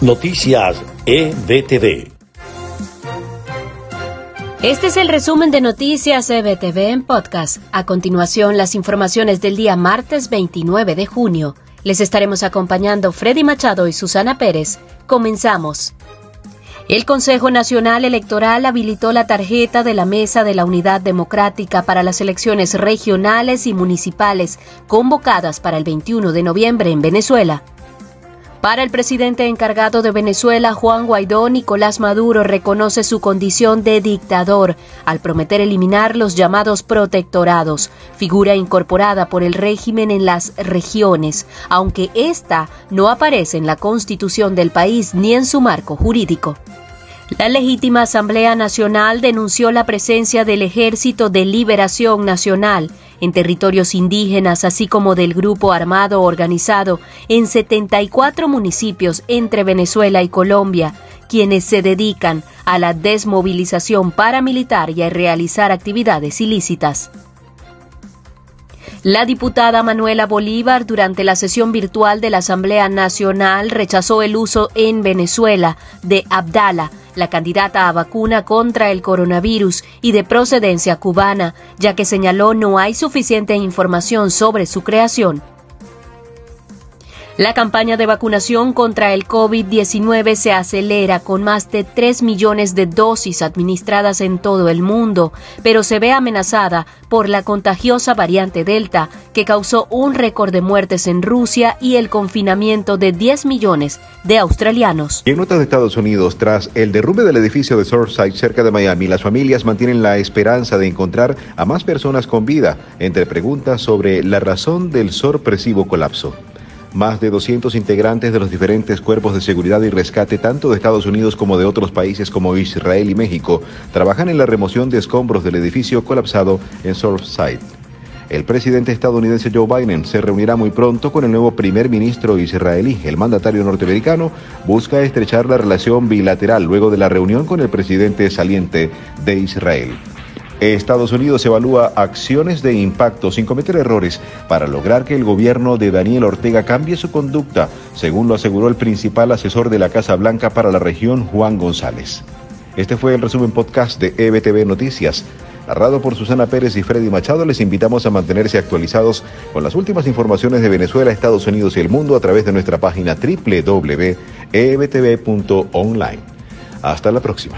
Noticias EBTV. Este es el resumen de Noticias EBTV en podcast. A continuación, las informaciones del día martes 29 de junio. Les estaremos acompañando Freddy Machado y Susana Pérez. Comenzamos. El Consejo Nacional Electoral habilitó la tarjeta de la Mesa de la Unidad Democrática para las elecciones regionales y municipales convocadas para el 21 de noviembre en Venezuela. Para el presidente encargado de Venezuela, Juan Guaidó, Nicolás Maduro reconoce su condición de dictador al prometer eliminar los llamados protectorados, figura incorporada por el régimen en las regiones, aunque ésta no aparece en la constitución del país ni en su marco jurídico. La legítima Asamblea Nacional denunció la presencia del Ejército de Liberación Nacional en territorios indígenas, así como del grupo armado organizado en 74 municipios entre Venezuela y Colombia, quienes se dedican a la desmovilización paramilitar y a realizar actividades ilícitas. La diputada Manuela Bolívar, durante la sesión virtual de la Asamblea Nacional, rechazó el uso en Venezuela de Abdala, la candidata a vacuna contra el coronavirus y de procedencia cubana, ya que señaló no hay suficiente información sobre su creación. La campaña de vacunación contra el COVID-19 se acelera con más de 3 millones de dosis administradas en todo el mundo, pero se ve amenazada por la contagiosa variante Delta, que causó un récord de muertes en Rusia y el confinamiento de 10 millones de australianos. en notas de Estados Unidos, tras el derrumbe del edificio de Surfside cerca de Miami, las familias mantienen la esperanza de encontrar a más personas con vida, entre preguntas sobre la razón del sorpresivo colapso. Más de 200 integrantes de los diferentes cuerpos de seguridad y rescate, tanto de Estados Unidos como de otros países como Israel y México, trabajan en la remoción de escombros del edificio colapsado en Surfside. El presidente estadounidense Joe Biden se reunirá muy pronto con el nuevo primer ministro israelí. El mandatario norteamericano busca estrechar la relación bilateral luego de la reunión con el presidente saliente de Israel. Estados Unidos evalúa acciones de impacto sin cometer errores para lograr que el gobierno de Daniel Ortega cambie su conducta, según lo aseguró el principal asesor de la Casa Blanca para la región, Juan González. Este fue el resumen podcast de EBTV Noticias. Narrado por Susana Pérez y Freddy Machado, les invitamos a mantenerse actualizados con las últimas informaciones de Venezuela, Estados Unidos y el mundo a través de nuestra página www.ebtv.online. Hasta la próxima.